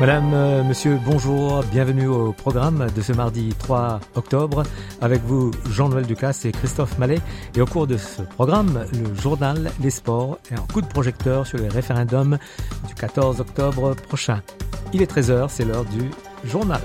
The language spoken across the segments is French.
Madame, euh, Monsieur, bonjour, bienvenue au programme de ce mardi 3 octobre. Avec vous, Jean-Noël Ducasse et Christophe Mallet. Et au cours de ce programme, le journal, les sports et un coup de projecteur sur les référendums du 14 octobre prochain. Il est 13h, c'est l'heure du journal.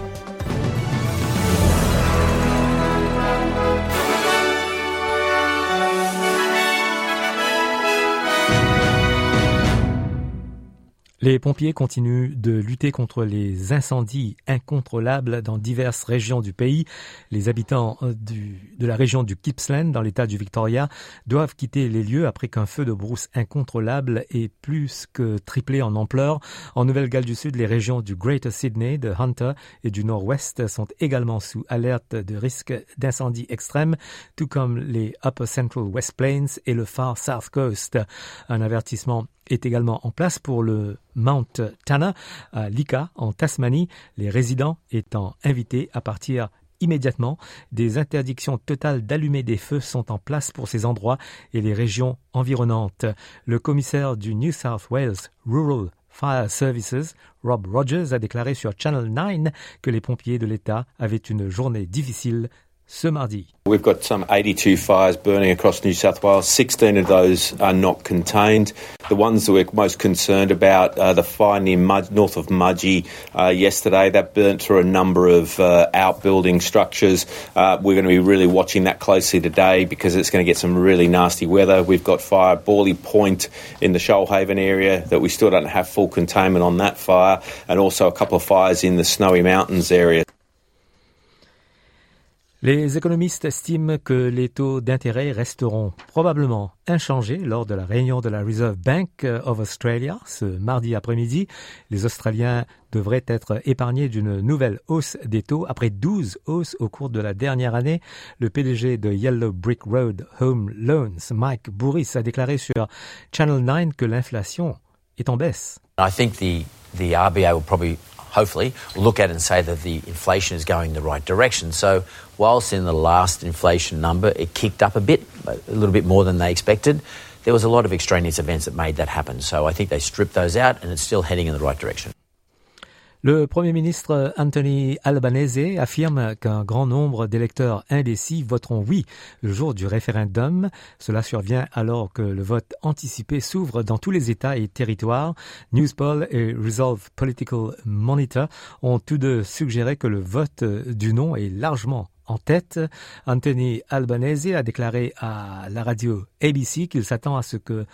Les pompiers continuent de lutter contre les incendies incontrôlables dans diverses régions du pays. Les habitants du, de la région du Gippsland, dans l'état du Victoria, doivent quitter les lieux après qu'un feu de brousse incontrôlable ait plus que triplé en ampleur. En Nouvelle-Galles du Sud, les régions du Greater Sydney, de Hunter et du Nord-Ouest sont également sous alerte de risque d'incendie extrême, tout comme les Upper Central West Plains et le Far South Coast. Un avertissement est également en place pour le Mount Tana à Lika en Tasmanie, les résidents étant invités à partir immédiatement. Des interdictions totales d'allumer des feux sont en place pour ces endroits et les régions environnantes. Le commissaire du New South Wales Rural Fire Services, Rob Rogers, a déclaré sur Channel 9 que les pompiers de l'État avaient une journée difficile ce mardi. We've got some 82 fires burning across New South Wales. 16 of those are not contained. The ones that we're most concerned about are the fire near Mud, north of Mudgee uh, yesterday. That burnt through a number of uh, outbuilding structures. Uh, we're going to be really watching that closely today because it's going to get some really nasty weather. We've got fire Borley Point in the Shoalhaven area that we still don't have full containment on that fire, and also a couple of fires in the Snowy Mountains area. Les économistes estiment que les taux d'intérêt resteront probablement inchangés lors de la réunion de la Reserve Bank of Australia ce mardi après-midi. Les Australiens devraient être épargnés d'une nouvelle hausse des taux après 12 hausses au cours de la dernière année. Le PDG de Yellow Brick Road Home Loans, Mike Bourris, a déclaré sur Channel 9 que l'inflation est en baisse. I think the, RBA will probably hopefully, look at and say that the inflation is going the right direction. So, whilst in the last inflation number it kicked up a bit, a little bit more than they expected, there was a lot of extraneous events that made that happen. So, I think they stripped those out and it's still heading in the right direction. Le Premier ministre Anthony Albanese affirme qu'un grand nombre d'électeurs indécis voteront oui le jour du référendum. Cela survient alors que le vote anticipé s'ouvre dans tous les États et territoires. Newspoll et Resolve Political Monitor ont tous deux suggéré que le vote du non est largement en tête. Anthony Albanese a déclaré à la radio ABC qu'il s'attend à ce que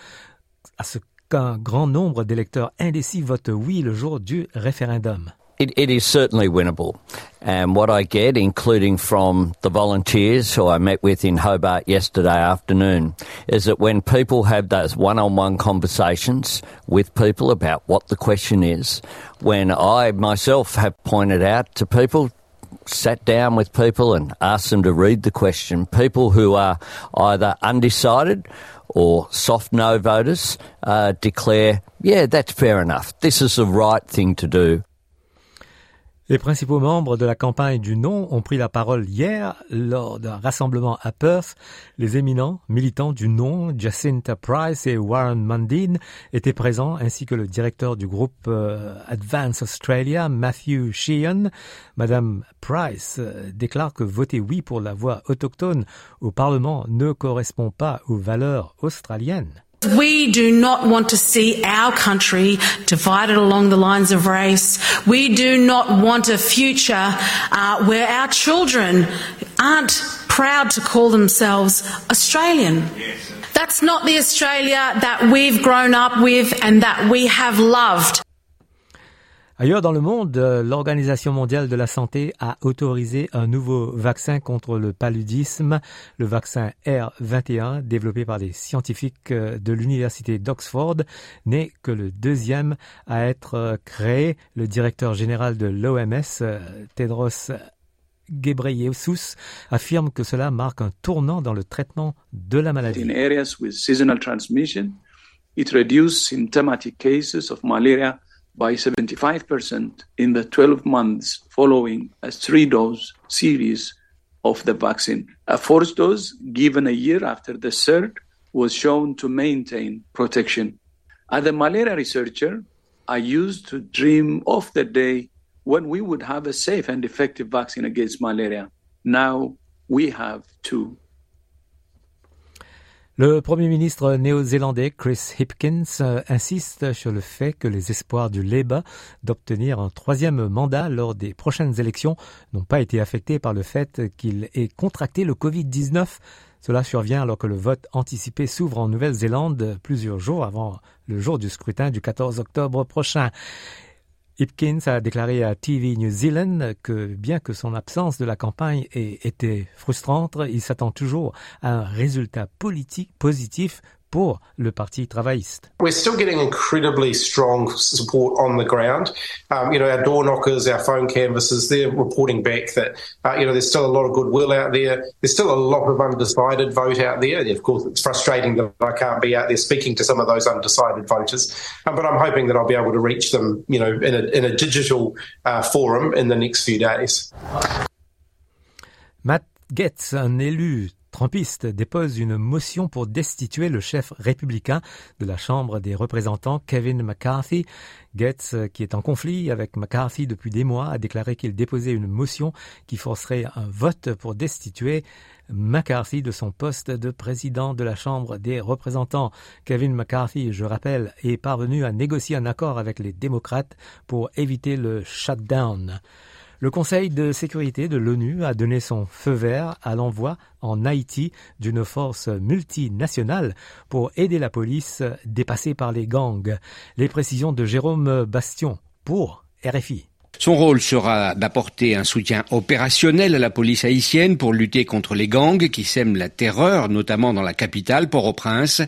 à ce qu'un grand nombre d'électeurs indécis votent oui le jour du référendum. It, it is certainly winnable. And what I get, including from the volunteers who I met with in Hobart yesterday afternoon, is that when people have those one on one conversations with people about what the question is, when I myself have pointed out to people, sat down with people and asked them to read the question, people who are either undecided or soft no voters uh, declare, yeah, that's fair enough. This is the right thing to do. Les principaux membres de la campagne du non ont pris la parole hier lors d'un rassemblement à Perth. Les éminents militants du non, Jacinta Price et Warren Mundine, étaient présents, ainsi que le directeur du groupe euh, Advance Australia, Matthew Sheehan. Madame Price euh, déclare que voter oui pour la voix autochtone au Parlement ne correspond pas aux valeurs australiennes. We do not want to see our country divided along the lines of race. We do not want a future uh, where our children aren't proud to call themselves Australian. That's not the Australia that we've grown up with and that we have loved. Ailleurs dans le monde, l'Organisation mondiale de la santé a autorisé un nouveau vaccin contre le paludisme, le vaccin R21, développé par des scientifiques de l'Université d'Oxford, n'est que le deuxième à être créé. Le directeur général de l'OMS, Tedros Ghebreyesus affirme que cela marque un tournant dans le traitement de la maladie. By 75% in the 12 months following a three-dose series of the vaccine. A fourth dose given a year after the third was shown to maintain protection. As a malaria researcher, I used to dream of the day when we would have a safe and effective vaccine against malaria. Now we have two. Le Premier ministre néo-zélandais Chris Hipkins insiste sur le fait que les espoirs du Labour d'obtenir un troisième mandat lors des prochaines élections n'ont pas été affectés par le fait qu'il ait contracté le Covid-19. Cela survient alors que le vote anticipé s'ouvre en Nouvelle-Zélande plusieurs jours avant le jour du scrutin du 14 octobre prochain. Hipkins a déclaré à TV New Zealand que bien que son absence de la campagne ait été frustrante, il s'attend toujours à un résultat politique positif pour le Parti travailliste. We're still getting incredibly strong support on the ground. Um, you know, our door knockers, our phone canvassers, they're reporting back that, uh, you know, there's still a lot of goodwill out there. There's still a lot of undecided vote out there. And of course, it's frustrating that I can't be out there speaking to some of those undecided voters. Um, but I'm hoping that I'll be able to reach them, you know, in a, in a digital uh, forum in the next few days. Matt Getz, un élu Trumpiste dépose une motion pour destituer le chef républicain de la Chambre des représentants, Kevin McCarthy. Gates, qui est en conflit avec McCarthy depuis des mois, a déclaré qu'il déposait une motion qui forcerait un vote pour destituer McCarthy de son poste de président de la Chambre des représentants. Kevin McCarthy, je rappelle, est parvenu à négocier un accord avec les démocrates pour éviter le shutdown. Le Conseil de sécurité de l'ONU a donné son feu vert à l'envoi en Haïti d'une force multinationale pour aider la police dépassée par les gangs. Les précisions de Jérôme Bastion pour RFI. Son rôle sera d'apporter un soutien opérationnel à la police haïtienne pour lutter contre les gangs qui sèment la terreur, notamment dans la capitale, Port-au-Prince.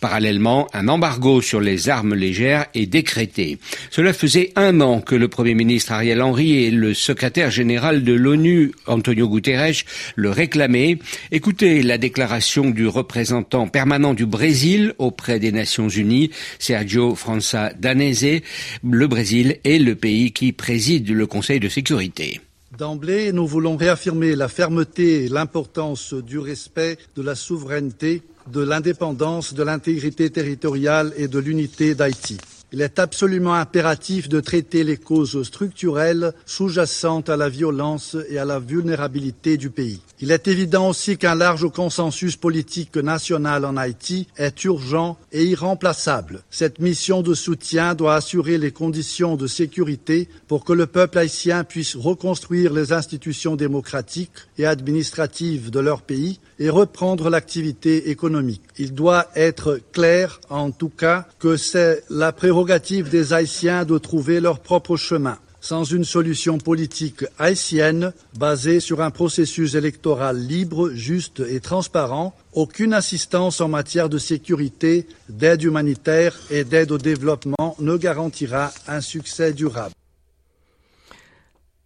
Parallèlement, un embargo sur les armes légères est décrété. Cela faisait un an que le Premier ministre Ariel Henry et le secrétaire général de l'ONU, Antonio Guterres, le réclamaient. Écoutez la déclaration du représentant permanent du Brésil auprès des Nations Unies, Sergio França Danese. Le Brésil est le pays qui préside Conseil de sécurité. D'emblée, nous voulons réaffirmer la fermeté et l'importance du respect de la souveraineté, de l'indépendance, de l'intégrité territoriale et de l'unité d'Haïti. Il est absolument impératif de traiter les causes structurelles sous-jacentes à la violence et à la vulnérabilité du pays. Il est évident aussi qu'un large consensus politique national en Haïti est urgent et irremplaçable. Cette mission de soutien doit assurer les conditions de sécurité pour que le peuple haïtien puisse reconstruire les institutions démocratiques et administratives de leur pays et reprendre l'activité économique. Il doit être clair, en tout cas, que c'est la prérogative des Haïtiens de trouver leur propre chemin. Sans une solution politique haïtienne basée sur un processus électoral libre, juste et transparent, aucune assistance en matière de sécurité, d'aide humanitaire et d'aide au développement ne garantira un succès durable.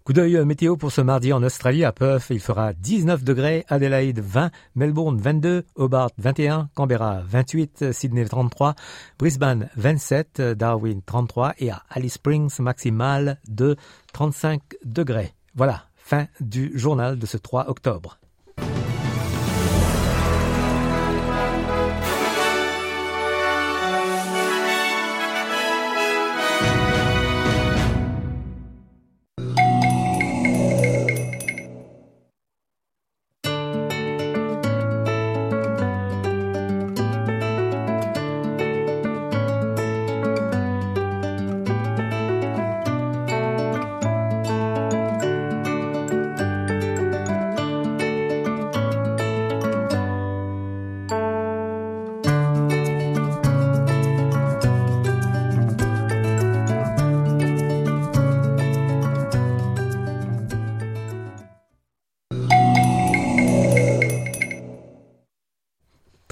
Coup d'œil météo pour ce mardi en Australie, à Perth, il fera 19 degrés, Adelaide 20, Melbourne 22, Hobart 21, Canberra 28, Sydney 33, Brisbane 27, Darwin 33 et à Alice Springs maximal de 35 degrés. Voilà, fin du journal de ce 3 octobre.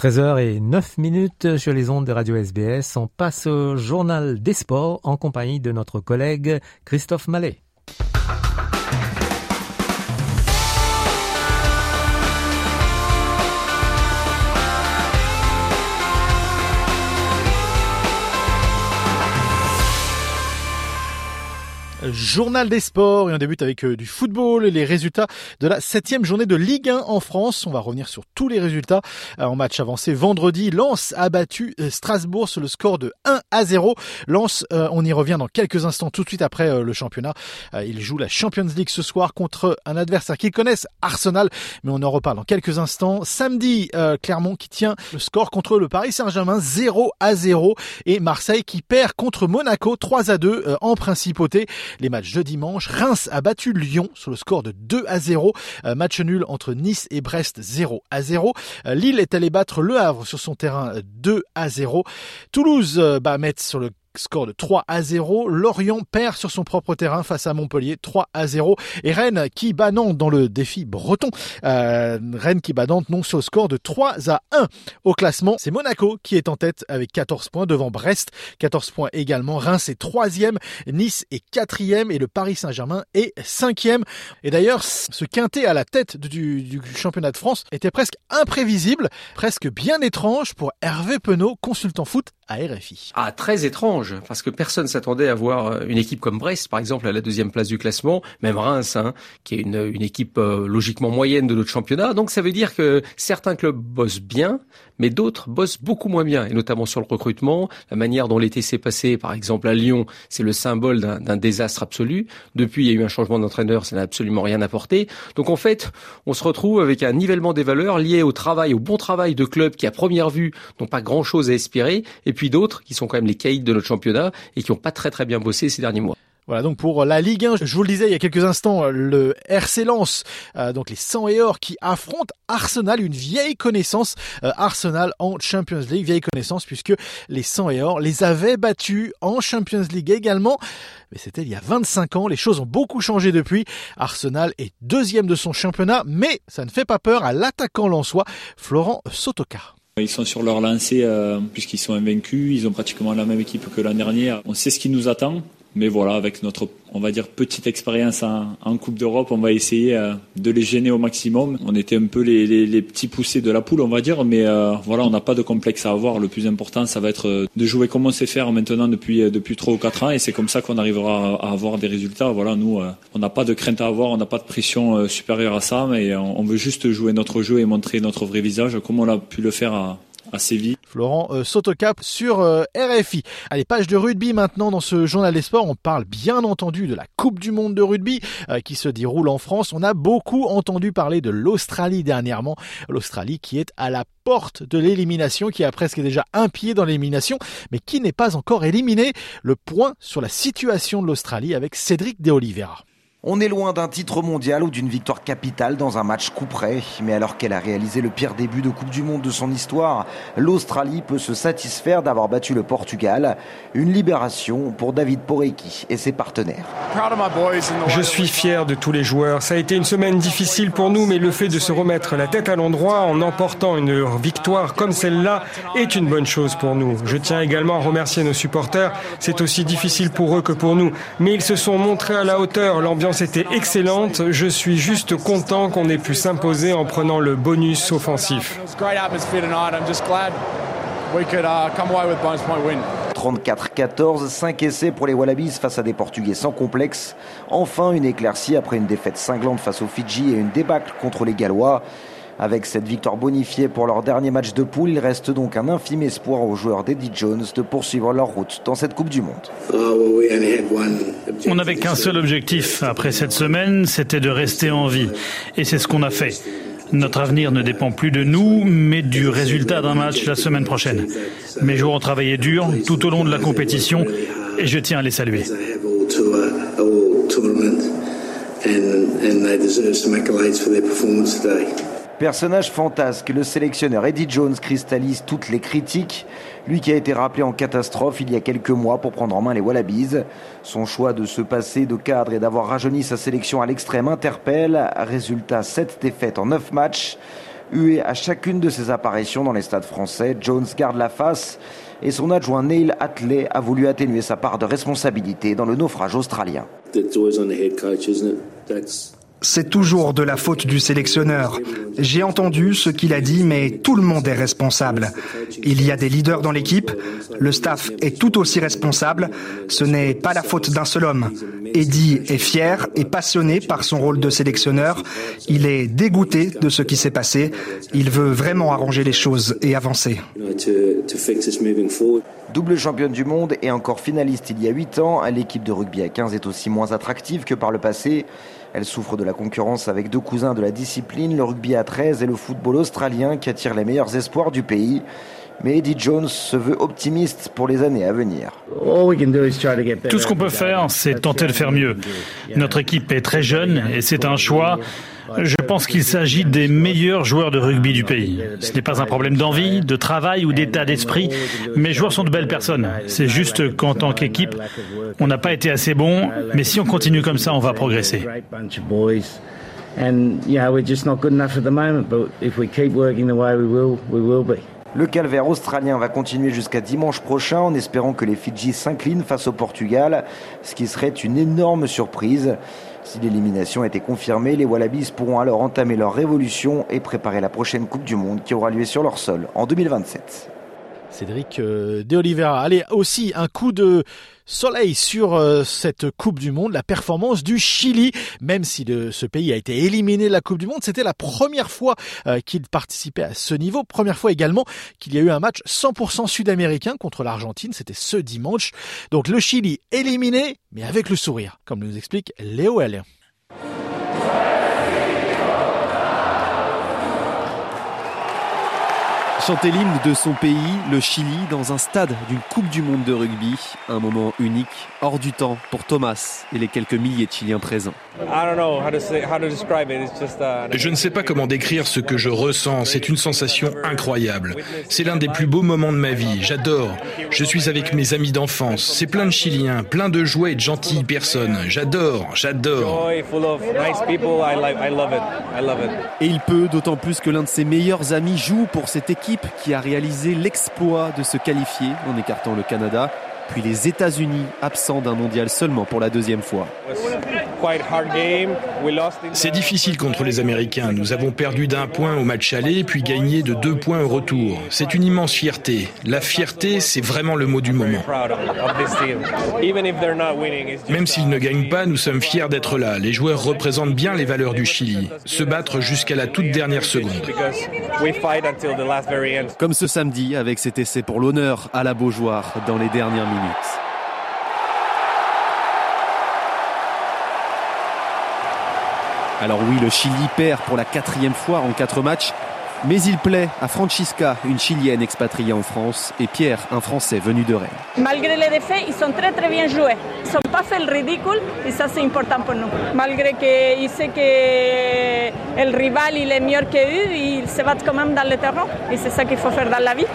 13h et 9 minutes sur les ondes de Radio SBS. On passe au journal des sports en compagnie de notre collègue Christophe Mallet. Journal des sports et on débute avec euh, du football et les résultats de la septième journée de Ligue 1 en France. On va revenir sur tous les résultats euh, en match avancé vendredi. Lens a battu euh, Strasbourg sur le score de 1 à 0. Lens, on y revient dans quelques instants tout de suite après le championnat. Il joue la Champions League ce soir contre un adversaire qu'ils connaissent, Arsenal, mais on en reparle dans quelques instants. Samedi, Clermont qui tient le score contre le Paris Saint-Germain 0 à 0 et Marseille qui perd contre Monaco 3 à 2 en principauté. Les matchs de dimanche, Reims a battu Lyon sur le score de 2 à 0. Euh, match nul entre Nice et Brest 0 à 0. Euh, Lille est allé battre Le Havre sur son terrain 2 à 0. Toulouse euh, bat Metz sur le score de 3 à 0. Lorient perd sur son propre terrain face à Montpellier 3 à 0. Et Rennes qui bat Nantes dans le défi breton. Euh, Rennes qui bat Nantes non sur le score de 3 à 1. Au classement, c'est Monaco qui est en tête avec 14 points devant Brest. 14 points également. Reims est troisième. Nice est quatrième et le Paris Saint-Germain est cinquième. Et d'ailleurs, ce quintet à la tête du, du championnat de France était presque imprévisible, presque bien étrange pour Hervé Penaud, consultant foot Ah, très étrange, parce que personne s'attendait à voir euh, une équipe comme Brest, par exemple, à la deuxième place du classement, même Reims, hein, qui est une, une équipe euh, logiquement moyenne de notre championnat. Donc ça veut dire que certains clubs bossent bien, mais d'autres bossent beaucoup moins bien, et notamment sur le recrutement, la manière dont l'été s'est passé, par exemple à Lyon, c'est le symbole d'un désastre absolu. Depuis, il y a eu un changement d'entraîneur, ça n'a absolument rien apporté. Donc en fait, on se retrouve avec un nivellement des valeurs lié au travail, au bon travail de clubs qui, à première vue, n'ont pas grand-chose à espérer, puis d'autres qui sont quand même les caïds de notre championnat et qui n'ont pas très très bien bossé ces derniers mois. Voilà donc pour la Ligue 1, je vous le disais il y a quelques instants, le RC Lens, euh, donc les 100 et or qui affrontent Arsenal, une vieille connaissance euh, Arsenal en Champions League, vieille connaissance puisque les 100 et or les avaient battus en Champions League également, mais c'était il y a 25 ans, les choses ont beaucoup changé depuis. Arsenal est deuxième de son championnat, mais ça ne fait pas peur à l'attaquant lensois Florent Sotoka. Ils sont sur leur lancée euh, puisqu'ils sont invaincus, ils ont pratiquement la même équipe que l'année dernière. On sait ce qui nous attend, mais voilà, avec notre, on va dire, petite expérience en, Coupe d'Europe, on va essayer euh, de les gêner au maximum. On était un peu les, petits poussés de la poule, on va dire, mais euh, voilà, on n'a pas de complexe à avoir. Le plus important, ça va être de jouer comme on sait faire maintenant depuis depuis trois ou quatre ans, et c'est comme ça qu'on arrivera à, avoir des résultats. Voilà, nous, on n'a pas de crainte à avoir, on n'a pas de pression supérieure à ça, mais on, veut juste jouer notre jeu et montrer notre vrai visage, comme on a pu le faire à, à Séville. Florent euh, Sotocap sur euh, RFI. Allez, page de rugby maintenant dans ce journal des sports. On parle bien entendu de la Coupe du Monde de rugby euh, qui se déroule en France. On a beaucoup entendu parler de l'Australie dernièrement. L'Australie qui est à la porte de l'élimination, qui a presque déjà un pied dans l'élimination, mais qui n'est pas encore éliminé. Le point sur la situation de l'Australie avec Cédric De Oliveira. On est loin d'un titre mondial ou d'une victoire capitale dans un match coup près, mais alors qu'elle a réalisé le pire début de Coupe du Monde de son histoire, l'Australie peut se satisfaire d'avoir battu le Portugal. Une libération pour David Porecki et ses partenaires. Je suis fier de tous les joueurs. Ça a été une semaine difficile pour nous, mais le fait de se remettre la tête à l'endroit en emportant une victoire comme celle-là est une bonne chose pour nous. Je tiens également à remercier nos supporters. C'est aussi difficile pour eux que pour nous, mais ils se sont montrés à la hauteur. L'ambiance c'était excellente. Je suis juste content qu'on ait pu s'imposer en prenant le bonus offensif. 34-14, 5 essais pour les Wallabies face à des Portugais sans complexe. Enfin, une éclaircie après une défaite cinglante face aux Fidji et une débâcle contre les Gallois. Avec cette victoire bonifiée pour leur dernier match de poule, il reste donc un infime espoir aux joueurs d'Eddie Jones de poursuivre leur route dans cette Coupe du Monde. On n'avait qu'un seul objectif après cette semaine, c'était de rester en vie. Et c'est ce qu'on a fait. Notre avenir ne dépend plus de nous, mais du résultat d'un match la semaine prochaine. Mes joueurs ont travaillé dur tout au long de la compétition et je tiens à les saluer. Personnage fantasque, le sélectionneur Eddie Jones cristallise toutes les critiques. Lui qui a été rappelé en catastrophe il y a quelques mois pour prendre en main les Wallabies. Son choix de se passer de cadre et d'avoir rajeuni sa sélection à l'extrême interpelle. Résultat, 7 défaites en 9 matchs. Hué à chacune de ses apparitions dans les stades français, Jones garde la face et son adjoint Neil Atley a voulu atténuer sa part de responsabilité dans le naufrage australien. C'est toujours de la faute du sélectionneur. J'ai entendu ce qu'il a dit, mais tout le monde est responsable. Il y a des leaders dans l'équipe, le staff est tout aussi responsable, ce n'est pas la faute d'un seul homme. Eddie est fier et passionné par son rôle de sélectionneur, il est dégoûté de ce qui s'est passé, il veut vraiment arranger les choses et avancer. Double championne du monde et encore finaliste il y a 8 ans, l'équipe de rugby à 15 est aussi moins attractive que par le passé. Elle souffre de la concurrence avec deux cousins de la discipline, le rugby à 13 et le football australien qui attire les meilleurs espoirs du pays. Mais Eddie Jones se veut optimiste pour les années à venir. Tout ce qu'on peut faire, c'est tenter de faire mieux. Notre équipe est très jeune et c'est un choix. Je pense qu'il s'agit des meilleurs joueurs de rugby du pays. Ce n'est pas un problème d'envie, de travail ou d'état d'esprit. Mes joueurs sont de belles personnes. C'est juste qu'en tant qu'équipe, on n'a pas été assez bon. Mais si on continue comme ça, on va progresser. Le calvaire australien va continuer jusqu'à dimanche prochain en espérant que les Fidji s'inclinent face au Portugal, ce qui serait une énorme surprise. Si l'élimination était confirmée, les Wallabies pourront alors entamer leur révolution et préparer la prochaine Coupe du Monde qui aura lieu sur leur sol en 2027. Cédric euh, De Oliveira. Allez, aussi un coup de soleil sur euh, cette Coupe du Monde, la performance du Chili, même si ce pays a été éliminé de la Coupe du Monde, c'était la première fois euh, qu'il participait à ce niveau, première fois également qu'il y a eu un match 100% sud-américain contre l'Argentine, c'était ce dimanche. Donc le Chili éliminé, mais avec le sourire, comme nous explique Léo L. Chanter l'hymne de son pays, le Chili, dans un stade d'une Coupe du Monde de rugby, un moment unique, hors du temps pour Thomas et les quelques milliers de Chiliens présents. Je ne sais pas comment décrire ce que je ressens, c'est une sensation incroyable. C'est l'un des plus beaux moments de ma vie, j'adore. Je suis avec mes amis d'enfance, c'est plein de Chiliens, plein de joie et de gentilles personnes. J'adore, j'adore. Et il peut, d'autant plus que l'un de ses meilleurs amis joue pour cette équipe qui a réalisé l'exploit de se qualifier en écartant le Canada puis les États-Unis absents d'un mondial seulement pour la deuxième fois. C'est difficile contre les Américains. Nous avons perdu d'un point au match aller, puis gagné de deux points au retour. C'est une immense fierté. La fierté, c'est vraiment le mot du moment. Même s'ils ne gagnent pas, nous sommes fiers d'être là. Les joueurs représentent bien les valeurs du Chili. Se battre jusqu'à la toute dernière seconde. Comme ce samedi avec cet essai pour l'honneur à la Beaujoire dans les dernières minutes. Alors oui, le Chili perd pour la quatrième fois en quatre matchs, mais il plaît à Francisca, une Chilienne expatriée en France, et Pierre, un Français venu de Rennes. Malgré les défaites, ils sont très très bien joués. Ils n'ont pas fait le ridicule et ça c'est important pour nous. Malgré qu'ils savent que le rival il est meilleur qu'eux, ils se battent quand même dans le terrain et c'est ça qu'il faut faire dans la vie.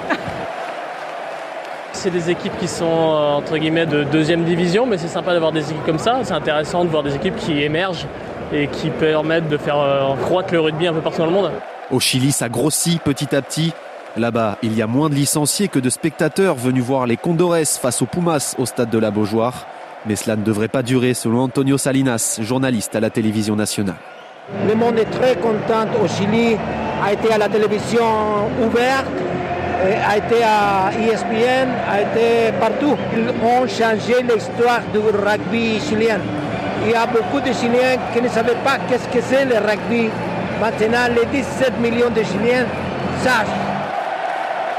C'est des équipes qui sont euh, entre guillemets de deuxième division, mais c'est sympa d'avoir des équipes comme ça. C'est intéressant de voir des équipes qui émergent et qui permettent de faire euh, croître le rugby un peu partout dans le monde. Au Chili, ça grossit petit à petit. Là-bas, il y a moins de licenciés que de spectateurs venus voir les Condores face aux Pumas au stade de la Beaujoire. Mais cela ne devrait pas durer selon Antonio Salinas, journaliste à la télévision nationale. Le monde est très content au Chili, a été à la télévision ouverte, a été à ESPN, a été partout. Ils ont changé l'histoire du rugby chilien. Il y a beaucoup de Chiliens qui ne savaient pas qu'est-ce que c'est le rugby. Maintenant, les 17 millions de Chiliens sachent.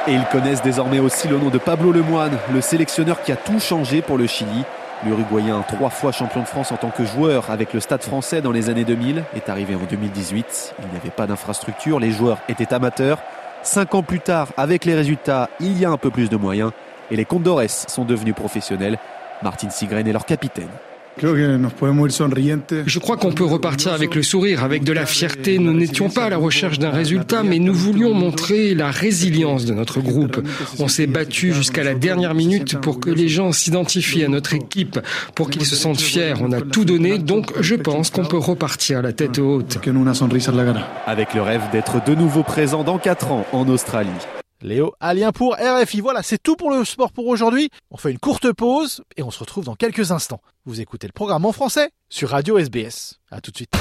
Et ils connaissent désormais aussi le nom de Pablo Lemoine, le sélectionneur qui a tout changé pour le Chili. L'Uruguayen, trois fois champion de France en tant que joueur avec le Stade français dans les années 2000, est arrivé en 2018. Il n'y avait pas d'infrastructure, les joueurs étaient amateurs. Cinq ans plus tard, avec les résultats, il y a un peu plus de moyens et les Condores sont devenus professionnels. Martin Sigren est leur capitaine. Je crois qu'on peut repartir avec le sourire, avec de la fierté. Nous n'étions pas à la recherche d'un résultat, mais nous voulions montrer la résilience de notre groupe. On s'est battu jusqu'à la dernière minute pour que les gens s'identifient à notre équipe, pour qu'ils se sentent fiers. On a tout donné, donc je pense qu'on peut repartir la tête haute. Avec le rêve d'être de nouveau présent dans 4 ans en Australie. Léo Alien pour RFI. Voilà, c'est tout pour le sport pour aujourd'hui. On fait une courte pause et on se retrouve dans quelques instants. Vous écoutez le programme en français sur Radio SBS. À tout de suite.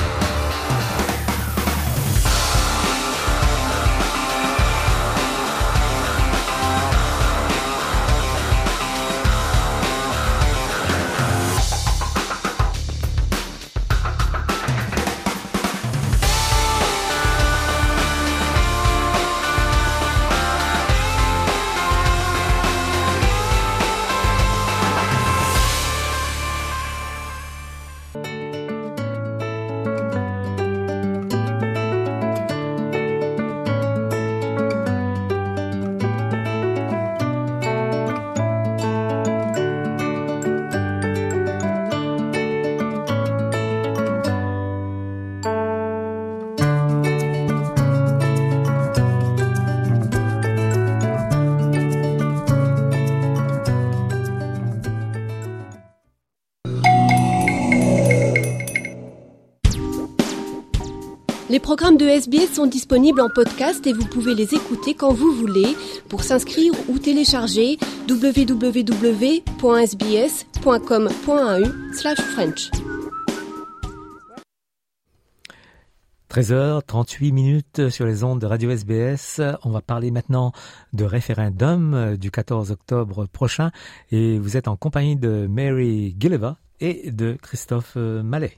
Programmes de SBS sont disponibles en podcast et vous pouvez les écouter quand vous voulez. Pour s'inscrire ou télécharger, www.sbs.com.au/french. 13h38 minutes sur les ondes de Radio SBS. On va parler maintenant de référendum du 14 octobre prochain et vous êtes en compagnie de Mary Gilleva et de Christophe Mallet.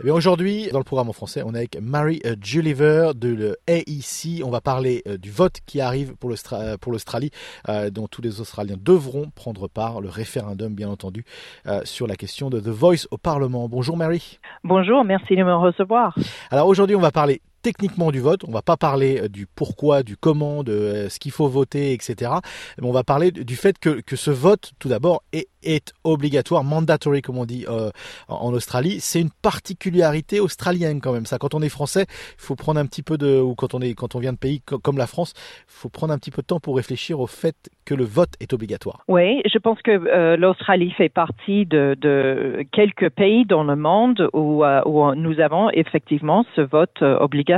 Eh bien aujourd'hui, dans le programme en français, on est avec Mary euh, Gulliver de l'AEC. On va parler euh, du vote qui arrive pour l'Australie, euh, dont tous les Australiens devront prendre part, le référendum bien entendu, sur la question de The Voice au Parlement. Bonjour Mary. Bonjour, merci de me recevoir. Alors aujourd'hui, on va parler techniquement du vote. On va pas parler du pourquoi, du comment, de ce qu'il faut voter, etc. Mais on va parler du fait que, que ce vote, tout d'abord, est, obligatoire, mandatory comme on dit euh, en Australie. C'est une particularité australienne quand même. Ça, quand on est français, il faut prendre un petit peu de, ou quand on est, quand on vient de pays comme la France, il faut prendre un petit peu de temps pour réfléchir au fait que le vote est obligatoire. Oui, je pense que euh, l'Australie fait partie de, quelques pays dans le monde où, euh, où nous avons effectivement ce vote obligatoire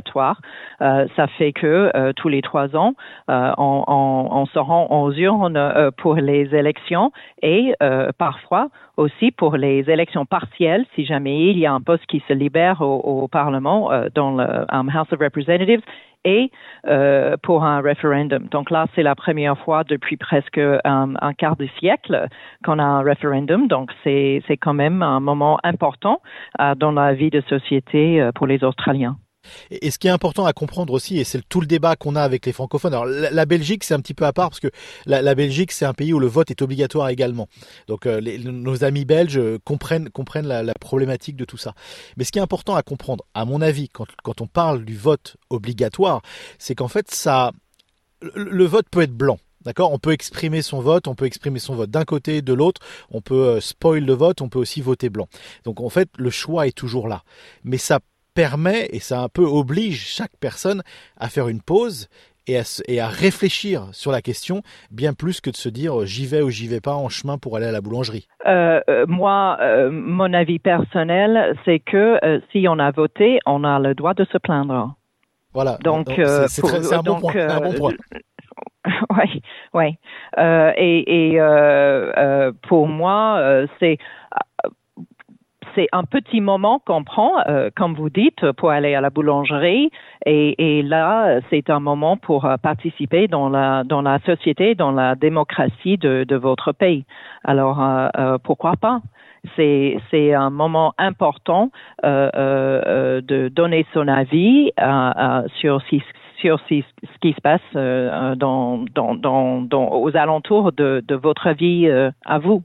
euh, ça fait que euh, tous les trois ans, euh, on, se rend aux urnes pour les élections et parfois aussi pour les élections partielles, si jamais il y a un poste qui se libère au, Parlement dans le um, House of Representatives et pour un référendum. Donc là, c'est la première fois depuis presque un, un quart de siècle qu'on a un référendum. Donc c'est quand même un moment important dans la vie de société pour les Australiens. Et, ce qui est important à comprendre aussi, et c'est tout le débat qu'on a avec les francophones. Alors la, Belgique, c'est un petit peu à part parce que la, Belgique, c'est un pays où le vote est obligatoire également. Donc euh, nos amis belges comprennent comprennent la, problématique de tout ça. Mais ce qui est important à comprendre, à mon avis, quand, on parle du vote obligatoire, c'est qu'en fait ça, le, vote peut être blanc. D'accord? On peut exprimer son vote, on peut exprimer son vote d'un côté, de l'autre, on peut euh, spoil le vote, on peut aussi voter blanc. Donc en fait, le choix est toujours là. Mais ça permet, et ça un peu oblige chaque personne à faire une pause et à, et à, réfléchir sur la question bien plus que de se dire j'y vais ou j'y vais pas en chemin pour aller à la boulangerie. Euh, euh moi, euh, mon avis personnel, c'est que euh, si on a voté, on a le droit de se plaindre. Voilà. Donc, c'est un, bon point. Un bon point. Oui, oui. et, et pour moi, c'est c'est un petit moment qu'on prend, euh, comme vous dites, pour aller à la boulangerie. Et, et là, c'est un moment pour euh, participer dans la dans la société, dans la démocratie de, de votre pays. Alors euh, euh pourquoi pas? C'est c'est un moment important euh, euh, de donner son avis sur si sur ce qui se passe dans, dans, dans, aux alentours de, de votre vie à vous.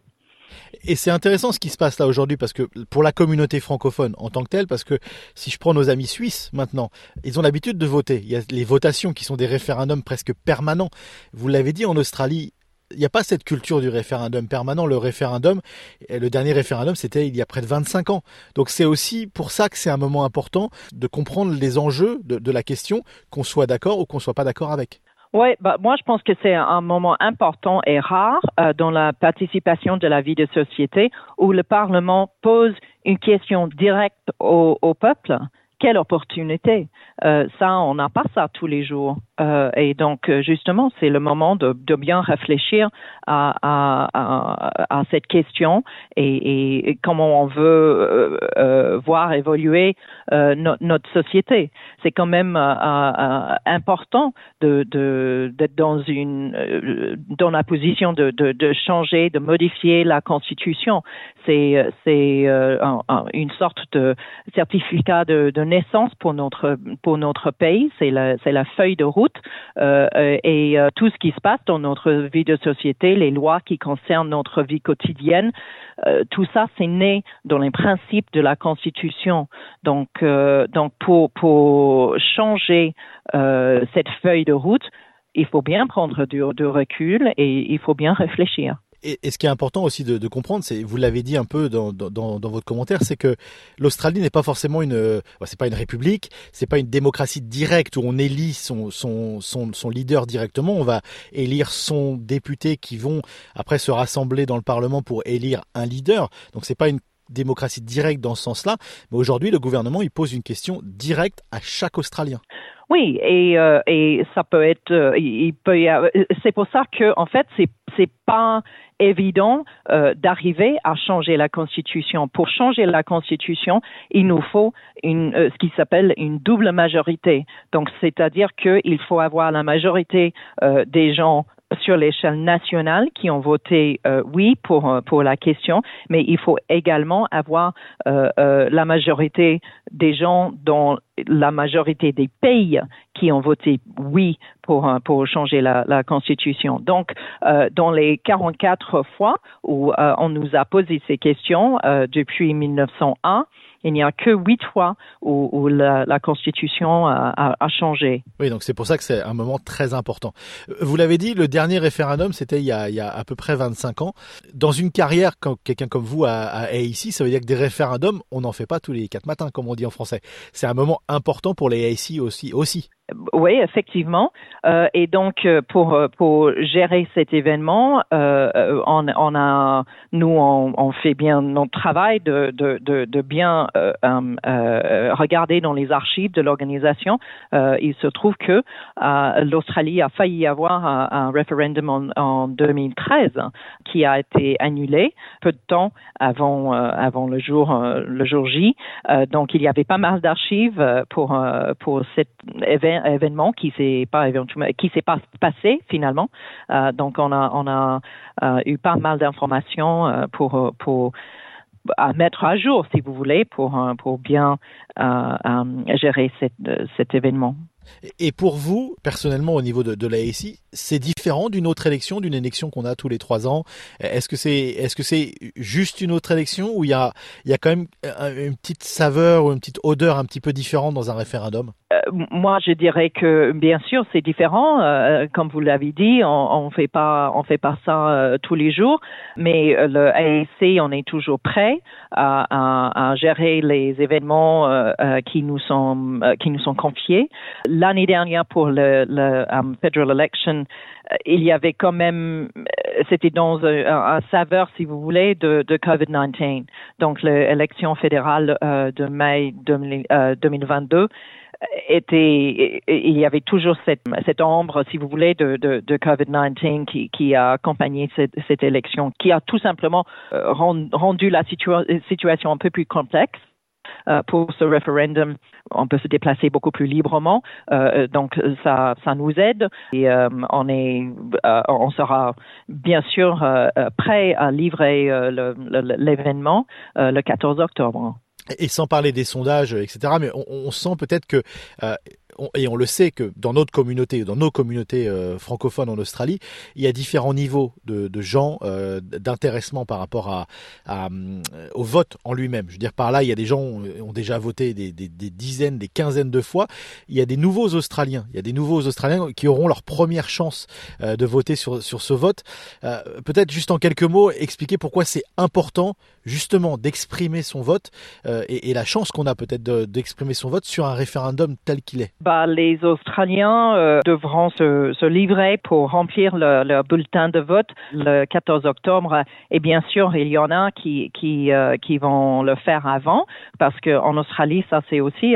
Et c'est intéressant ce qui se passe là aujourd'hui parce que pour la communauté francophone en tant que telle, parce que si je prends nos amis suisses maintenant, ils ont l'habitude de voter. Il y a les votations qui sont des référendums presque permanents. Vous l'avez dit en Australie, il n'y a pas cette culture du référendum permanent. Le référendum, le dernier référendum, c'était il y a près de 25 ans. Donc c'est aussi pour ça que c'est un moment important de comprendre les enjeux de, de la question, qu'on soit d'accord ou qu'on soit pas d'accord avec. Oui, bah, moi je pense que c'est un moment important et rare euh, dans la participation de la vie de société où le Parlement pose une question directe au, au peuple. Quelle opportunité? Euh, Ça, on n'a pas ça tous les jours. Euh, et donc, euh, justement, c'est le moment de, de, bien réfléchir à, cette question et, comment on veut euh, voir évoluer no, notre société. C'est quand même important de, d'être dans dans la position de, de, de, changer, de modifier la Constitution. C'est c'est un, une sorte de certificat de, de naissance pour notre pays. C'est la feuille de route euh, euh, et euh, tout ce qui se passe dans notre vie de société, les lois qui concernent notre vie quotidienne, tout ça, c'est né dans les principes de la Constitution. Donc, donc pour, pour changer cette feuille de route, il faut bien prendre du, du recul et il faut bien réfléchir. Et, ce qui est important aussi de, comprendre, c'est, vous l'avez dit un peu dans, dans, votre commentaire, c'est que l'Australie n'est pas forcément une, euh, c'est pas une république, c'est pas une démocratie directe où on élit son, son, son, leader directement. On va élire son député qui vont après se rassembler dans le Parlement pour élire un leader. Donc c'est pas une démocratie directe dans ce sens-là. Mais aujourd'hui, le gouvernement, il pose une question directe à chaque Australien. Oui, et, euh, et ça peut être, euh, il peut c'est pour ça que en fait, c'est c'est pas évident euh, d'arriver à changer la Constitution. Pour changer la Constitution, il nous faut une, euh, ce qui s'appelle une double majorité. Donc, c'est-à-dire qu'il faut avoir la majorité euh, des gens sur l'échelle nationale qui ont voté euh, oui pour euh, pour la question, mais il faut également avoir euh, euh, la majorité des gens dans la majorité des pays qui ont voté oui pour changer la, constitution. Donc, dans les 44 fois où on nous a posé ces questions depuis 1901 il n'y a que huit fois où, la, Constitution a, a, a, changé. Oui, donc c'est pour ça que c'est un moment très important. Vous l'avez dit, le dernier référendum, c'était il, y a, a à peu près 25 ans. Dans une carrière, quand quelqu'un comme vous est ici, ça veut dire que des référendums, on n'en fait pas tous les quatre matins, comme on dit en français. C'est un moment important pour les AIC aussi. aussi. Oui, effectivement. Euh, et donc, euh, pour euh, pour gérer cet événement, on, nous, on, fait bien notre travail de bien euh, regarder dans les archives de l'organisation. il se trouve que l'Australie a failli avoir un, référendum en, en, 2013 qui a été annulé peu de temps avant le jour le jour J. donc, il y avait pas mal d'archives pour cet événement événement qui s'est pas qui s'est pas passé finalement. Euh, donc on a on a euh, eu pas mal d'informations euh, pour pour à mettre à jour, si vous voulez, pour pour bien gérer cette, cet événement. Et pour vous, personnellement, au niveau de, de c'est différent d'une autre élection, d'une élection qu'on a tous les trois ans? Est-ce que c'est est-ce que juste une autre élection ou il y a il y a quand même une petite saveur ou une petite odeur un petit peu différente dans un référendum? Euh, Moi, je dirais que bien sûr c'est différent. Euh, comme vous l'avez dit, on, on fait pas fait pas ça euh, tous les jours, mais euh, le AEC, on est toujours prêt à, à, gérer les événements euh, qui nous sont qui nous sont confiés l'année dernière pour le, le um, federal election, euh, il y avait quand même, euh, c'était dans un, un, saveur, si vous voulez, de, de COVID-19. Donc, l'élection fédérale euh, de mai 2000, euh, 2022 était, il y avait toujours cette, cette ombre, si vous voulez, de, de, de COVID-19 qui, qui a accompagné cette, cette élection, qui a tout simplement rendu la situa situation un peu plus complexe euh, pour ce référendum, on peut se déplacer beaucoup plus librement. Euh, donc ça, ça nous aide et euh, on est, on sera bien sûr prêt à livrer l'événement le, le 14 octobre. Et sans parler des sondages, etc. Mais on sent peut-être que et on le sait que dans notre communauté, dans nos communautés francophones en Australie, il y a différents niveaux de, gens d'intéressement par rapport à, à, au vote en lui-même. Je veux dire par là, il y a des gens qui ont déjà voté des, dizaines, des quinzaines de fois. Il y a des nouveaux Australiens. Il y a des nouveaux Australiens qui auront leur première chance de voter sur ce vote. Peut-être juste en quelques mots expliquer pourquoi c'est important justement d'exprimer son vote euh, et, la chance qu'on a peut-être d'exprimer son vote sur un référendum tel qu'il est bah, Les Australiens euh, devront se, livrer pour remplir leur le bulletin de vote le 14 octobre et bien sûr il y en a qui, euh, vont le faire avant parce qu'en Australie ça c'est aussi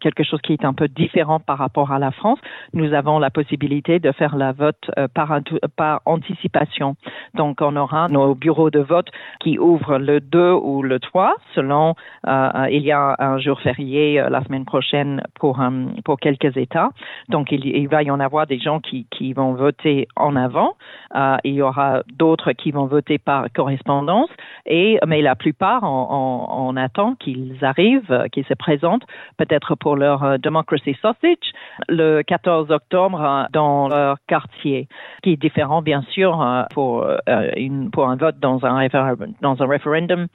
quelque chose qui est un peu différent par rapport à la France. Nous avons la possibilité de faire la vote par, par anticipation. Donc on aura nos bureaux de vote qui ouvrent le 2 ou le 3, selon euh, il y a un jour férié euh, la semaine prochaine pour euh, pour quelques États. Donc il, va y en avoir des gens qui, vont voter en avant. Euh, il y aura d'autres qui vont voter par correspondance. Et mais la plupart, on, attend qu'ils arrivent, qu'ils se présentent peut-être pour leur Democracy Sausage le 14 octobre dans leur quartier, qui est différent bien sûr pour un vote dans un dans un référendum,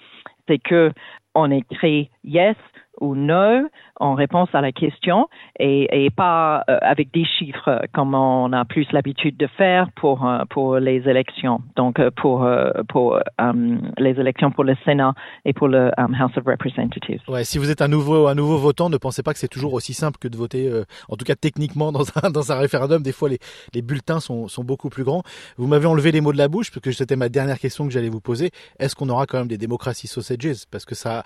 c'est que on écrit yes ou no en réponse à la question et, pas euh, avec des chiffres comme on a plus l'habitude de faire pour euh, pour les élections. Donc euh, pour pour les élections pour le Sénat et pour le House of Representatives. Ouais, si vous êtes un nouveau un nouveau votant, ne pensez pas que c'est toujours aussi simple que de voter. en tout cas techniquement dans un dans un référendum, des fois les les bulletins sont sont beaucoup plus grands. Vous m'avez enlevé les mots de la bouche parce que c'était ma dernière question que j'allais vous poser. Est-ce qu'on aura quand même des démocraties sausages? Parce que ça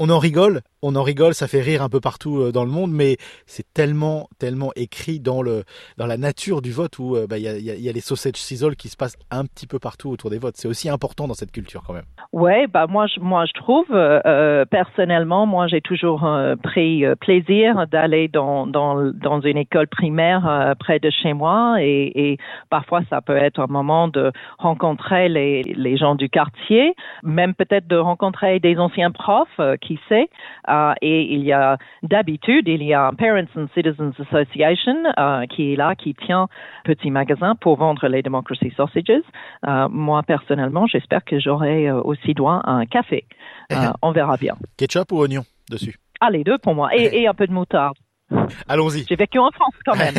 on en rigole, on en rigole, ça fait rire un peu partout euh, dans le monde, mais c'est tellement, tellement écrit dans le, dans la nature du vote où euh, bah, il y, a, les sausage sizzle qui se passent un petit peu partout autour des votes. C'est aussi important dans cette culture quand même. Ouais, bah moi, je, moi je trouve euh, personnellement, moi j'ai toujours pris plaisir d'aller dans, dans, dans une école primaire près de chez moi et, et, parfois ça peut être un moment de rencontrer les, les gens du quartier, même peut-être de rencontrer des anciens profs qui sait. Euh, et il y a d'habitude, il y a Parents and Citizens Association euh, qui est là, qui tient petit magasin pour vendre les Democracy Sausages. Euh, moi, personnellement, j'espère que j'aurai aussi droit à un café. on verra bien. Ketchup ou oignon dessus? Ah, les deux pour moi. Et, et un peu de moutarde. Allons-y. J'ai vécu en France quand même.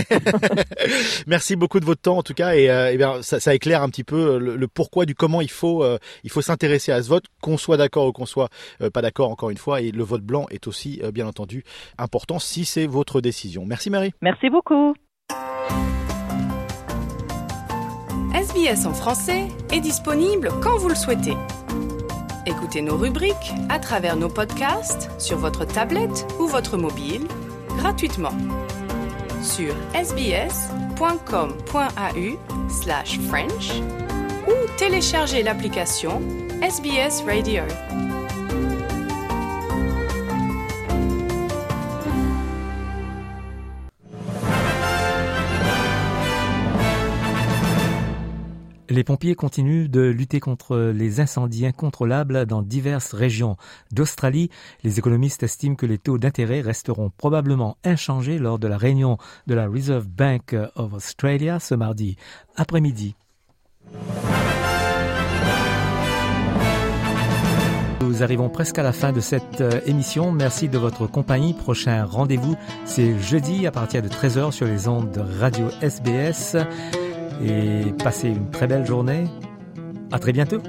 Merci beaucoup de votre temps en tout cas et, euh, bien ça, ça, éclaire un petit peu le, le, pourquoi du comment il faut euh, il faut s'intéresser à ce vote, qu'on soit d'accord ou qu'on soit euh, pas d'accord encore une fois et le vote blanc est aussi bien entendu important si c'est votre décision. Merci Marie. Merci beaucoup. SBS en français est disponible quand vous le souhaitez. Écoutez nos rubriques à travers nos podcasts sur votre tablette ou votre mobile gratuitement sur sbs.com.au slash French ou téléchargez l'application SBS Radio. Les pompiers continuent de lutter contre les incendies incontrôlables dans diverses régions d'Australie. Les économistes estiment que les taux d'intérêt resteront probablement inchangés lors de la réunion de la Reserve Bank of Australia ce mardi après-midi. Nous arrivons presque à la fin de cette euh, émission. Merci de votre compagnie. Prochain rendez-vous, c'est jeudi à partir de 13h sur les ondes de Radio SBS et passez une très belle journée. À très bientôt.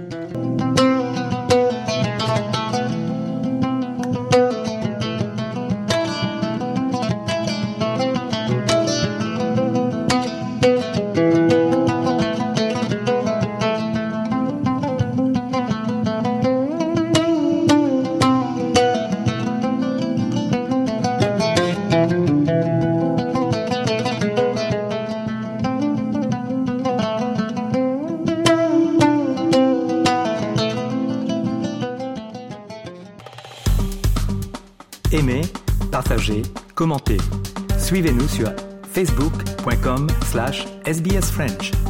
Sur facebook.com slash sbsfrench.